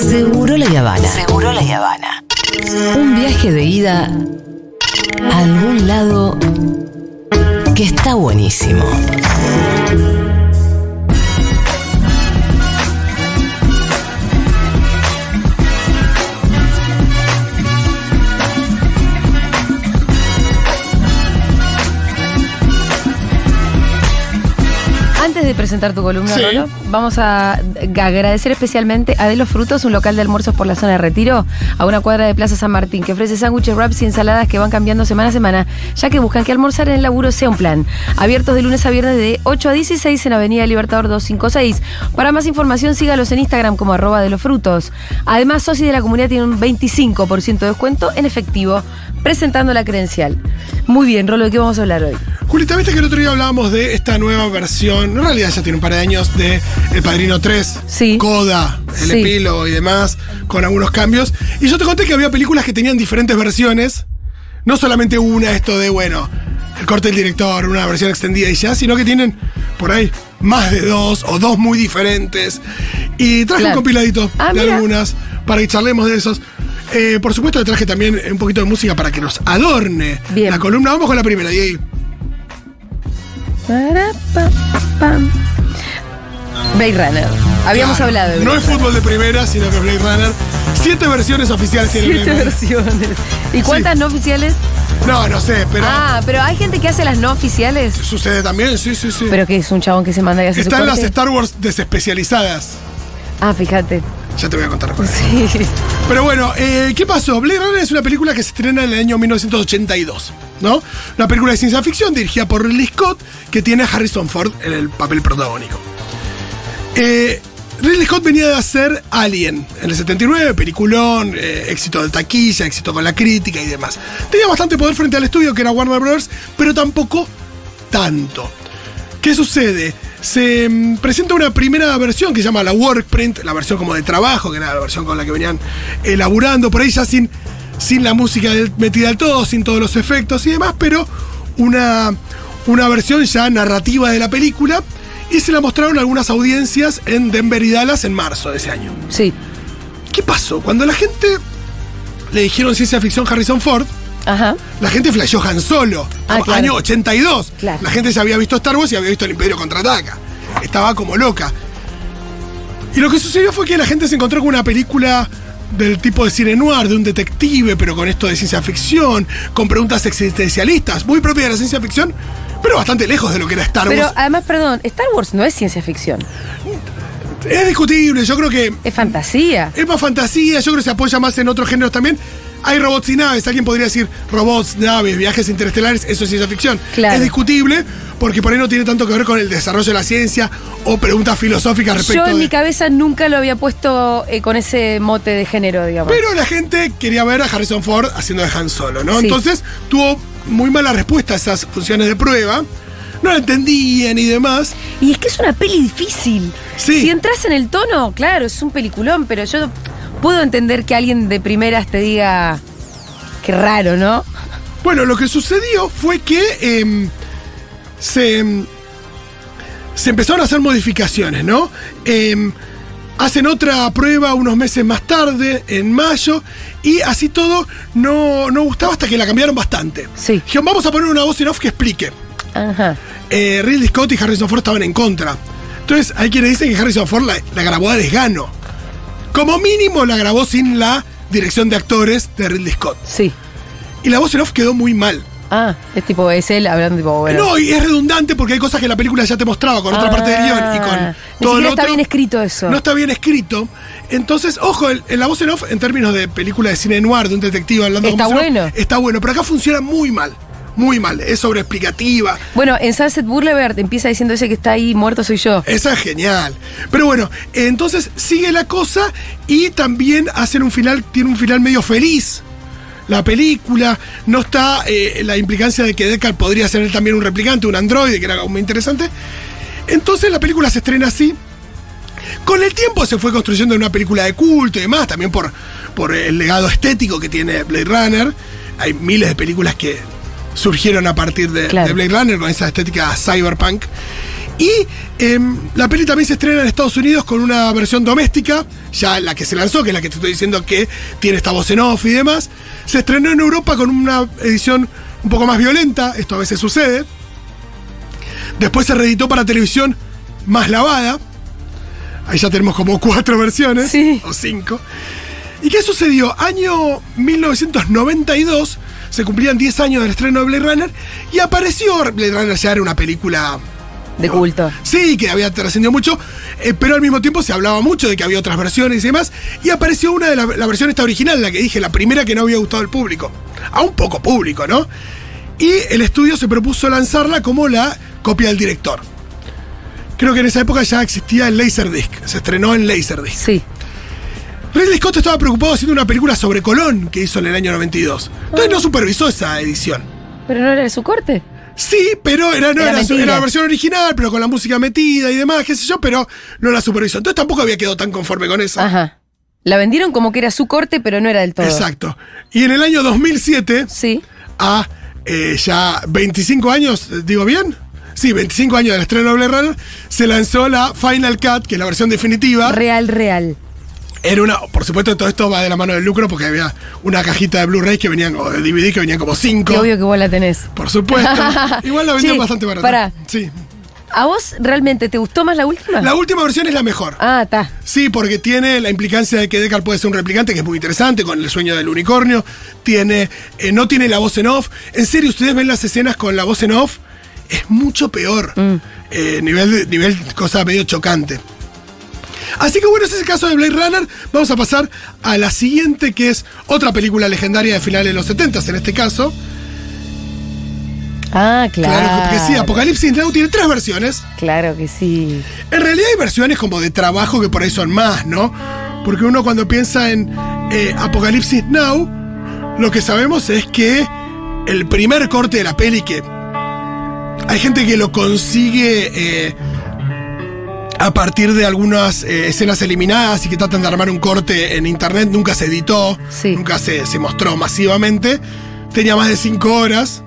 Seguro la Habana. Seguro la Habana. Un viaje de ida a algún lado que está buenísimo. Antes de presentar tu columna, Sí. Rolo, vamos a agradecer especialmente a De los Frutos, un local de almuerzos por la zona de Retiro, a una cuadra de Plaza San Martín, que ofrece sándwiches, wraps y ensaladas que van cambiando semana a semana, ya que buscan que almorzar en el laburo sea un plan. Abiertos de lunes a viernes de 8 a 16 en Avenida Libertador 256. Para más información, sígalos en Instagram como arroba de los frutos. Además, socios de la comunidad tienen un 25% de descuento en efectivo, presentando la credencial. Muy bien, Rolo, ¿de qué vamos a hablar hoy? Julita, viste que el otro día hablábamos de esta nueva versión, en realidad ya tiene un par de años, de El Padrino 3, Sí. Coda, el Sí. epílogo y demás, con algunos cambios. Y yo te conté que había películas que tenían diferentes versiones, no solamente una, esto de, bueno, el corte del director, una versión extendida y ya, sino que tienen por ahí más de dos o dos muy diferentes. Y traje Claro. un compiladito Ah, de mira. algunas para que charlemos de esos. Eh, por supuesto, le traje también un poquito de música para que nos adorne Bien. la columna. Vamos con la primera, Diego. Blade Runner. Habíamos Claro, hablado de No es fútbol de primera, sino que es Blade Runner. Siete versiones oficiales tiene Siete Blade versiones. ¿Y cuántas no oficiales? No, no sé, pero Ah, pero hay gente que hace las no oficiales. sucede también, sí, sí, sí. Pero que es un chabón que se manda y hace su Están las. Star Wars desespecializadas. Ah, fíjate. Ya te voy a contar después. Sí. Pero bueno, eh, ¿qué pasó? Blade Runner es una película que se estrena en el año 1982, ¿no? Una película de ciencia ficción dirigida por Ridley Scott que tiene a Harrison Ford en el papel protagónico. Eh, Ridley Scott venía de hacer Alien en el 79, peliculón, eh, éxito de taquilla, éxito con la crítica y demás. Tenía bastante poder frente al estudio que era Warner Bros., pero tampoco tanto. ¿Qué sucede? Se mm, presenta una primera versión que se llama la Workprint, la versión como de trabajo, que era la versión con la que venían elaborando, por ahí ya sin, sin la música metida al todo, sin todos los efectos y demás, pero una, una versión ya narrativa de la película. Y se la mostraron algunas audiencias en Denver y Dallas en marzo de ese año. Sí. ¿Qué pasó? Cuando la gente le dijeron ciencia ficción Harrison Ford, Ajá. la gente flasheó Han Solo. Ah, claro. Año 82. Claro. La gente se había visto Star Wars y había visto El Imperio Contraataca. Estaba como loca. Y lo que sucedió fue que la gente se encontró con una película del tipo de cine noir, de un detective, pero con esto de ciencia ficción, con preguntas existencialistas, muy propia de la ciencia ficción, pero bastante lejos de lo que era Star Pero Wars. además, perdón, Star Wars no es ciencia ficción. Es discutible, yo creo que Es fantasía. Es más fantasía, yo creo que se apoya más en otros géneros también. Hay robots y naves, alguien podría decir robots, naves, viajes interestelares, eso es ciencia ficción. Claro. Es discutible porque por ahí no tiene tanto que ver con el desarrollo de la ciencia o preguntas filosóficas respecto Yo en de... mi cabeza nunca lo había puesto eh, con ese mote de género, digamos. Pero la gente quería ver a Harrison Ford haciendo de Han Solo, ¿no? Sí. Entonces tuvo muy mala respuesta a esas funciones de prueba. No la entendían y demás. Y es que es una peli difícil. Sí. Si entras en el tono, claro, es un peliculón, pero yo puedo entender que alguien de primeras te diga. Qué raro, ¿no? Bueno, lo que sucedió fue que em, se, em, se empezaron a hacer modificaciones, ¿no? Em, hacen otra prueba unos meses más tarde, en mayo, y así todo no, no gustaba hasta que la cambiaron bastante. Sí. Dijeron, vamos a poner una voz en off que explique. Ajá. Eh, Ridley Scott y Harrison Ford estaban en contra. Entonces, hay quienes dicen que Harrison Ford la, la grabó a desgano. Como mínimo la grabó sin la dirección de actores de Ridley Scott. Sí. Y la voz en off quedó muy mal. Ah, es tipo, es él hablando tipo, bueno. No, y es redundante porque hay cosas que la película ya te mostraba con otra Ah, parte del guion y con todo lo está otro. bien escrito eso. No está bien escrito. Entonces, ojo, el- la voz en off, en términos de película de cine noir, de un detective hablando Está off, bueno. está bueno, pero acá funciona muy mal. Muy mal. Es sobreexplicativa. Bueno, en Sunset Boulevard empieza diciendo ese que está ahí muerto soy yo. Esa es genial. Pero bueno, entonces sigue la cosa y también hacen un final, tiene un final medio feliz. La película, no está eh, la implicancia de que Deckard podría ser él también un replicante, un androide, que era algo muy interesante. Entonces la película se estrena así. Con el tiempo se fue construyendo en una película de culto y demás, también por, por el legado estético que tiene Blade Runner. Hay miles de películas que surgieron a partir de, Claro. de Blade Runner con esa estética cyberpunk. Y em, la peli también se estrena en Estados Unidos con una versión doméstica, ya la que se lanzó, que es la que te estoy diciendo que tiene esta voz en off y demás. Se estrenó en Europa con una edición un poco más violenta, esto a veces sucede. Después se reeditó para televisión más lavada. Ahí ya tenemos como cuatro versiones, Sí. o cinco. ¿Y qué sucedió? Año 1992, se cumplían 10 años del estreno de Blade Runner, y apareció, Blade Runner ya era una película De culto. Sí, que había trascendido mucho, eh, pero al mismo tiempo se hablaba mucho de que había otras versiones y demás. Y apareció una de la, la versión esta original, la que dije, la primera que no había gustado al público. A un poco público, ¿no? Y el estudio se propuso lanzarla como la copia del director. Creo que en esa época ya existía el Laserdisc, se estrenó en Laserdisc. Sí. Ridley Scott estaba preocupado haciendo una película sobre Colón que hizo en el año 92. Entonces no supervisó esa edición. Pero no era de su corte. Sí, pero era, no Era era, su- mentira. era la versión original, pero con la música metida y demás, qué sé yo, pero no la supervisó. Entonces tampoco había quedado tan conforme con eso. Ajá. La vendieron como que era su corte, pero no era del todo. Exacto. Y en el año 2007, Sí. a eh, ya 25 años, ¿digo bien? Sí, 25 años del estreno de Blade Runner, se lanzó la Final Cut, que es la versión definitiva. Real, real. Era una, por supuesto, todo esto va de la mano del lucro porque había una cajita de Blu-ray que venían, o de DVD que venían como 5. Qué obvio que vos la tenés. Por supuesto. Igual la vendían Sí, bastante barata. pará. Sí. ¿A vos realmente te gustó más la última? La última versión es la mejor. Ah, está. Sí, porque tiene la implicancia de que Deckard puede ser un replicante, que es muy interesante, con el sueño del unicornio. Tiene, eh, no tiene la voz en off. En serio, ustedes ven las escenas con la voz en off, es mucho peor. Eh, nivel, nivel cosa medio chocante. Así que bueno, ese es el caso de Blade Runner. Vamos a pasar a la siguiente, que es otra película legendaria de finales de los 70 en este caso. Ah, claro. Claro, que sí, Apocalipsis Now tiene tres versiones. Claro que sí. En realidad hay versiones como de trabajo que por ahí son más, ¿no? Porque uno cuando piensa en eh, Apocalipsis Now, lo que sabemos es que el primer corte de la peli que hay gente que lo consigue eh, a partir de algunas eh, escenas eliminadas y que tratan de armar un corte en internet, nunca se editó, Sí. nunca se, se mostró masivamente. Tenía más de cinco horas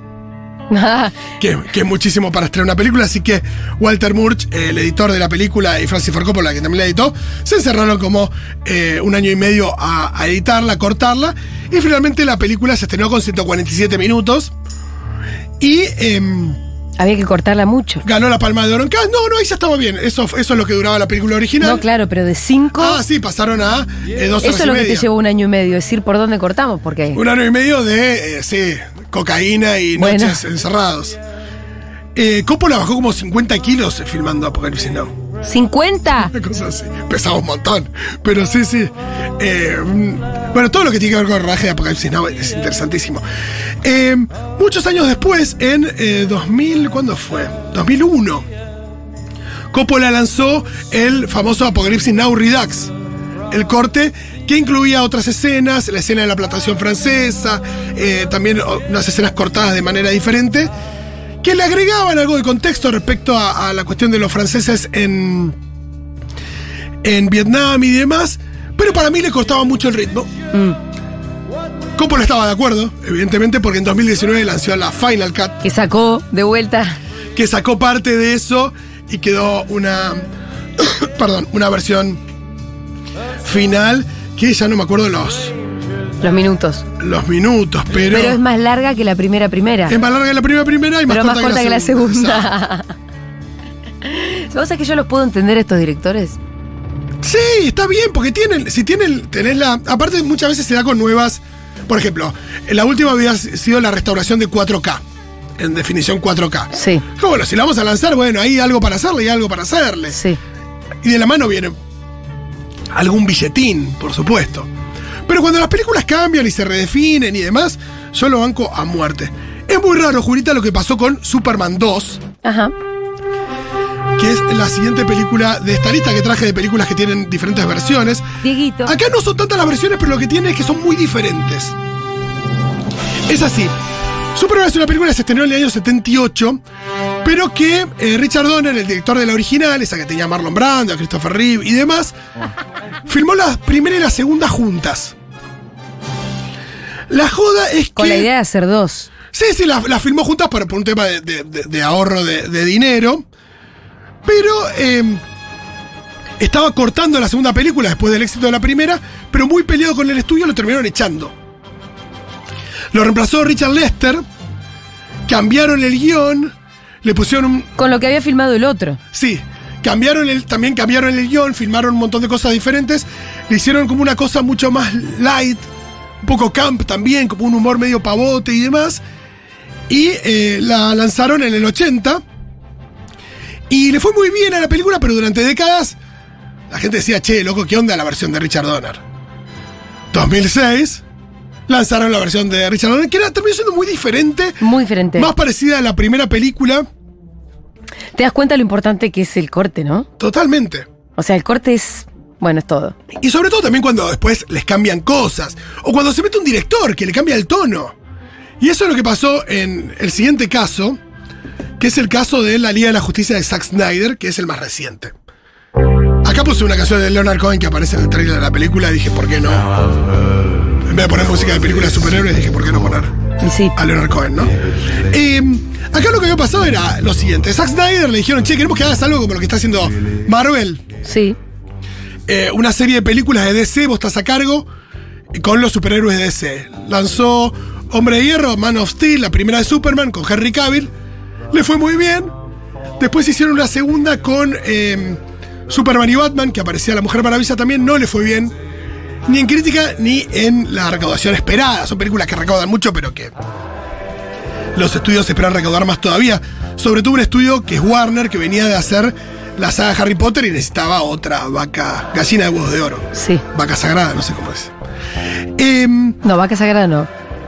que, que es muchísimo para estrenar una película, así que Walter Murch, eh, el editor de la película, y Francis Ford Coppola, que también la editó, se encerraron como eh, un año y medio a, a editarla, a cortarla, y finalmente la película se estrenó con 147 minutos y em, Había que cortarla mucho. ganó la Palma de Oro en Cannes. No, no, ahí ya estaba bien, eso, eso es lo que duraba la película original. No, claro, pero de cinco. Ah, sí, pasaron a eh, dos horas eso es y lo que media. te llevó un año y medio, decir por dónde cortamos, porque. Un año y medio de, eh, sí, cocaína y Bueno. noches encerrados. Eh, Coppola bajó como 50 kilos filmando Apocalipsis Now. ¿50? Una cosa así. Pesaba un montón. Pero sí, sí. Eh, bueno, todo lo que tiene que ver con el rodaje de Apocalipsis Now es interesantísimo. Eh, muchos años después, en eh, 2000, ¿cuándo fue? 2001. Coppola lanzó el famoso Apocalipsis Now Redux. El corte que incluía otras escenas, la escena de la plantación francesa, eh, también unas escenas cortadas de manera diferente, que le agregaban algo de contexto respecto a, a la cuestión de los franceses en, en Vietnam y demás, pero para mí le costaba mucho el ritmo. Coppola estaba de acuerdo, evidentemente, porque en 2019 lanzó la Final Cut, Que sacó de vuelta. que sacó parte de eso y quedó una, perdón, una versión final que ya no me acuerdo los, Los minutos. los minutos, pero, Pero es más larga que la primera primera. es más larga que la primera primera y más pero corta, más corta que la Exacto. segunda. ¿Vos sabés que yo los puedo entender estos directores? Sí, está bien, porque tienen, si tienen, tenés la. Aparte, muchas veces se da con nuevas. Por ejemplo, la última había sido la restauración de 4K. En definición 4K. Sí, Que bueno, si la vamos a lanzar, bueno, hay algo para hacerle y algo para hacerle. sí. Y de la mano viene algún billetín, por supuesto. Pero cuando las películas cambian y se redefinen y demás, yo lo banco a muerte. Es muy raro, Julita, lo que pasó con Superman 2, Ajá. que es la siguiente película de esta lista que traje de películas que tienen diferentes versiones. Dieguito. Acá no son tantas las versiones, pero lo que tiene es que son muy diferentes. Es así. Superman es una película que se estrenó en el año 78, pero que eh, Richard Donner, el director de la original, esa que tenía a Marlon Brando, a Christopher Reeve y demás, filmó la primera y la segunda juntas. La joda es que... Con la idea de hacer dos. Sí, sí, las la filmó juntas por, por un tema de, de- de- de ahorro de, de dinero. Pero eh, estaba cortando la segunda película después del éxito de la primera, pero muy peleado con el estudio lo terminaron echando. Lo reemplazó Richard Lester, cambiaron el guion, le pusieron un, Con lo que había filmado el otro. Sí, cambiaron el, también cambiaron el guion, filmaron un montón de cosas diferentes, le hicieron como una cosa mucho más light, un poco camp también, como un humor medio pavote y demás, y eh, la lanzaron en el 80, y le fue muy bien a la película, pero durante décadas la gente decía, che, loco, ¿qué onda la versión de Richard Donner? 2006, lanzaron la versión de Richard Donner, que era, terminó siendo muy diferente, Muy diferente. más parecida a la primera película, Te das cuenta lo importante que es el corte, ¿no? totalmente. O sea, el corte es. Bueno, es todo. Y sobre todo también cuando después les cambian cosas. O cuando se mete un director que le cambia el tono. Y eso es lo que pasó en el siguiente caso, que es el caso de la Liga de la Justicia de Zack Snyder, que es el más reciente. Acá puse una canción de Leonard Cohen que aparece en el trailer de la película y dije, ¿por qué no? En vez de poner música de película de superhéroes, dije, ¿por qué no poner sí. a Leonard Cohen, no? Eh, acá lo que había pasado era lo siguiente. Zack Snyder le dijeron, che, queremos que hagas algo como lo que está haciendo Marvel. Sí. Eh, una serie de películas de DC, vos estás a cargo con los superhéroes de DC. Lanzó Hombre de Hierro, Man of Steel, la primera de Superman con Henry Cavill. Le fue muy bien. Después hicieron una segunda con eh, Superman y Batman, que aparecía la Mujer Maravilla también. No le fue bien. Ni en crítica ni en la recaudación esperada. Son películas que recaudan mucho, pero que los estudios esperan recaudar más todavía. Sobre todo un estudio que es Warner, que venía de hacer la saga Harry Potter y necesitaba otra vaca, gallina de huevos de oro. Sí. Vaca sagrada, no sé cómo es. Em, No, vaca sagrada no.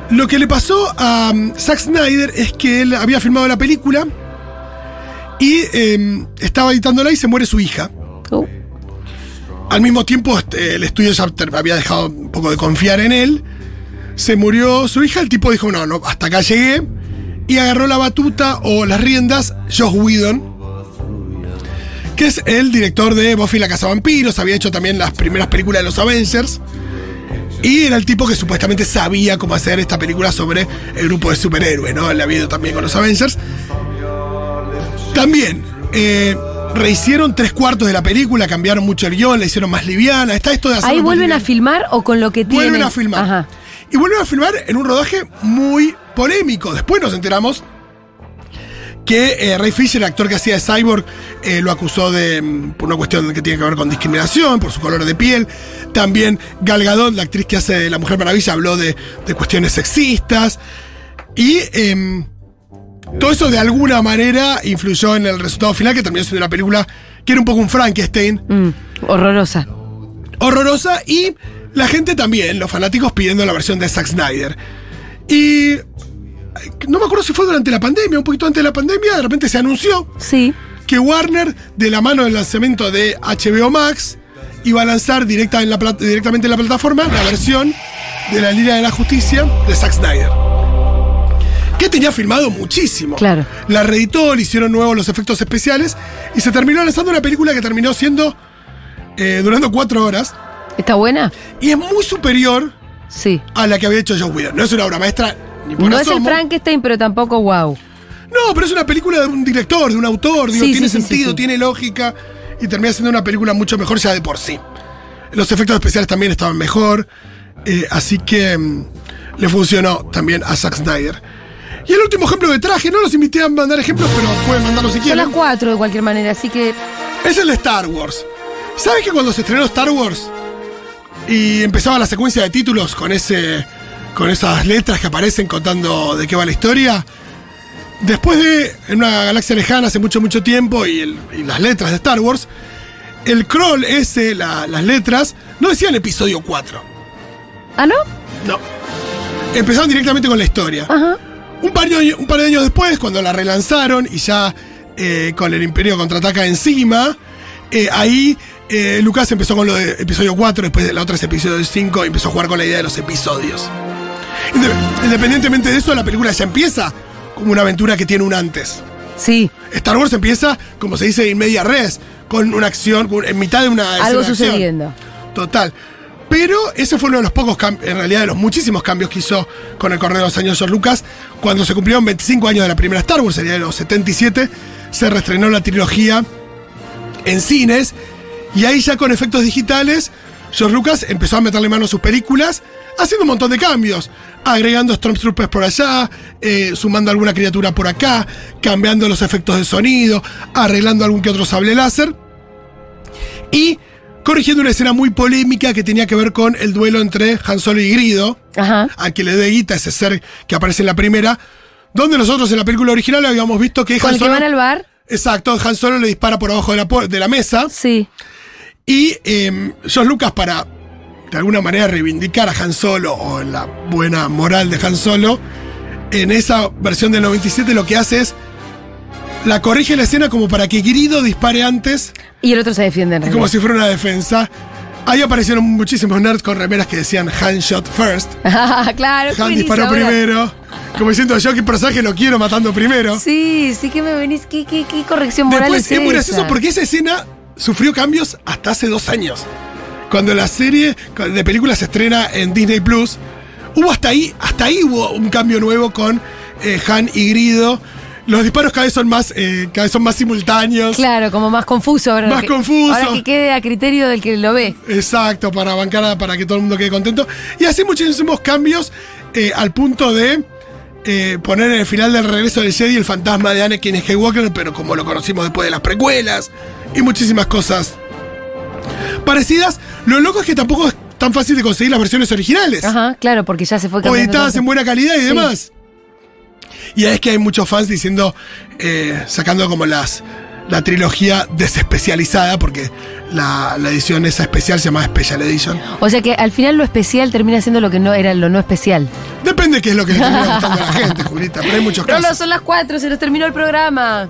lo que le pasó a um, Zack Snyder es que él había filmado la película y em, estaba editándola y se muere su hija. Uh, Al mismo tiempo, este, el estudio ya había dejado un poco de confiar en él. Se murió su hija, el tipo dijo, no, no, hasta acá llegué. Y agarró la batuta o las riendas Josh Whedon, que es el director de Buffy la Casa Vampiros, había hecho también las primeras películas de los Avengers. Y era el tipo que supuestamente sabía cómo hacer esta película sobre el grupo de superhéroes, ¿no? Él había ido también con los Avengers. También, eh, rehicieron tres cuartos de la película, cambiaron mucho el guion, la hicieron más liviana. Está esto de hacerlo ¿Ahí vuelven a filmar o con lo que tienen? Vuelven a filmar. Ajá. Y vuelven a filmar en un rodaje muy polémico. Después nos enteramos que eh, Ray Fisher, el actor que hacía de Cyborg, eh, lo acusó de mm, por una cuestión que tiene que ver con discriminación, por su color de piel. También Gal Gadot, la actriz que hace de La Mujer Maravilla, habló de, de cuestiones sexistas. Y em, todo eso de alguna manera influyó en el resultado final, que terminó siendo una película que era un poco un Frankenstein Mm, horrorosa. horrorosa y la gente también, los fanáticos pidiendo la versión de Zack Snyder. Y no me acuerdo si fue durante la pandemia, un poquito antes de la pandemia, de repente se anunció Sí. que Warner, de la mano del lanzamiento de HBO Max, iba a lanzar directa en la directamente en la plataforma la versión de la Liga de la Justicia de Zack Snyder. Que tenía filmado muchísimo. Claro. La reeditó, le hicieron nuevos los efectos especiales y se terminó lanzando una película que terminó siendo. eh, durando cuatro horas. ¿Está buena? Y es muy superior Sí. a la que había hecho Joe Whedon. No es una obra maestra No es el. Frankenstein, pero tampoco wow. No, pero es una película de un director, de un autor. Digo, Sí, tiene sí, sentido, sí, tiene lógica. Y termina siendo una película mucho mejor ya de por sí. Los efectos especiales también estaban mejor. eh, así que mm, le funcionó también a Zack Snyder. Y el último ejemplo de traje, no los invité a mandar ejemplos, pero pueden mandarlos si Son quieren. las cuatro de cualquier manera, así que. Es el de Star Wars. ¿Sabes que cuando se estrenó Star Wars y empezaba la secuencia de títulos con ese con esas letras que aparecen contando de qué va la historia? Después de En una galaxia lejana hace mucho mucho tiempo y, el- y las letras de Star Wars, el crawl ese, la- las letras, no decían episodio 4. ¿Ah, no? No. Empezaban directamente con la historia. Ajá. Un par, de, año- un par de años después, cuando la relanzaron y ya eh, con el Imperio contraataca encima, eh, ahí eh, Lucas empezó con lo de episodio 4, después de la otra es episodio 5 y empezó a jugar con la idea de los episodios. Inde- Independientemente de eso, la película ya empieza como una aventura que tiene un antes. Sí. Star Wars empieza, como se dice, en media res, con una acción, en mitad de una Algo acción. sucediendo. Total. Pero ese fue uno de los pocos cambios, en realidad de los muchísimos cambios que hizo con el correr de los años George Lucas. Cuando se cumplieron 25 años de la primera Star Wars, sería de los 77, se reestrenó la trilogía en cines. Y ahí ya con efectos digitales, George Lucas empezó a meterle mano a sus películas, haciendo un montón de cambios. Agregando Stormtroopers por allá, eh, sumando alguna criatura por acá, cambiando los efectos de sonido, arreglando algún que otro sable láser. Y corrigiendo una escena muy polémica que tenía que ver con el duelo entre Han Solo y Grido, Ajá. a que le dé guita ese ser que aparece en la primera, donde nosotros en la película original habíamos visto que ¿Con Han el que Solo, van al bar? exacto, Han Solo le dispara por abajo de la, de la mesa Sí. y eh, George Lucas para de alguna manera reivindicar a Han Solo o la buena moral de Han Solo, en esa versión del 97 lo que hace es la corrige la escena como para que Grido dispare antes Y el otro se defiende en como si fuera una defensa. Ahí aparecieron muchísimos nerds con remeras que decían Han shot first. claro, Han disparó ahora. primero. Como diciendo yo qué personaje lo quiero matando primero. Sí, sí que me venís. ¿Qué, qué, qué corrección moral Después es es muy gracioso porque esa escena sufrió cambios hasta hace dos años. Cuando la serie de películas se estrena en Disney Plus, hubo hasta ahí, hasta ahí hubo un cambio nuevo con eh, Han y Grido. Los disparos cada vez son más, eh, cada vez son más simultáneos. Claro, como más confuso ahora. Más que- confuso. Ahora que quede a criterio del que lo ve. Exacto, para bancar, para que todo el mundo quede contento. Y así muchísimos cambios eh, al punto de eh, poner en el final del regreso del Jedi el fantasma de Anakin Skywalker, pero como lo conocimos después de las precuelas, y muchísimas cosas parecidas. Lo loco es que tampoco es tan fácil de conseguir las versiones originales. Ajá, claro, porque ya se fue o editadas en buena calidad y Sí. demás. Y es que hay muchos fans diciendo, eh, sacando como las la trilogía desespecializada, porque la, la edición esa especial se llama Special Edition. O sea que al final lo especial termina siendo lo que no era lo no especial. Depende qué es lo que le termina gustando a la gente, Julita, pero hay muchos casos. son las cuatro, se nos terminó el programa.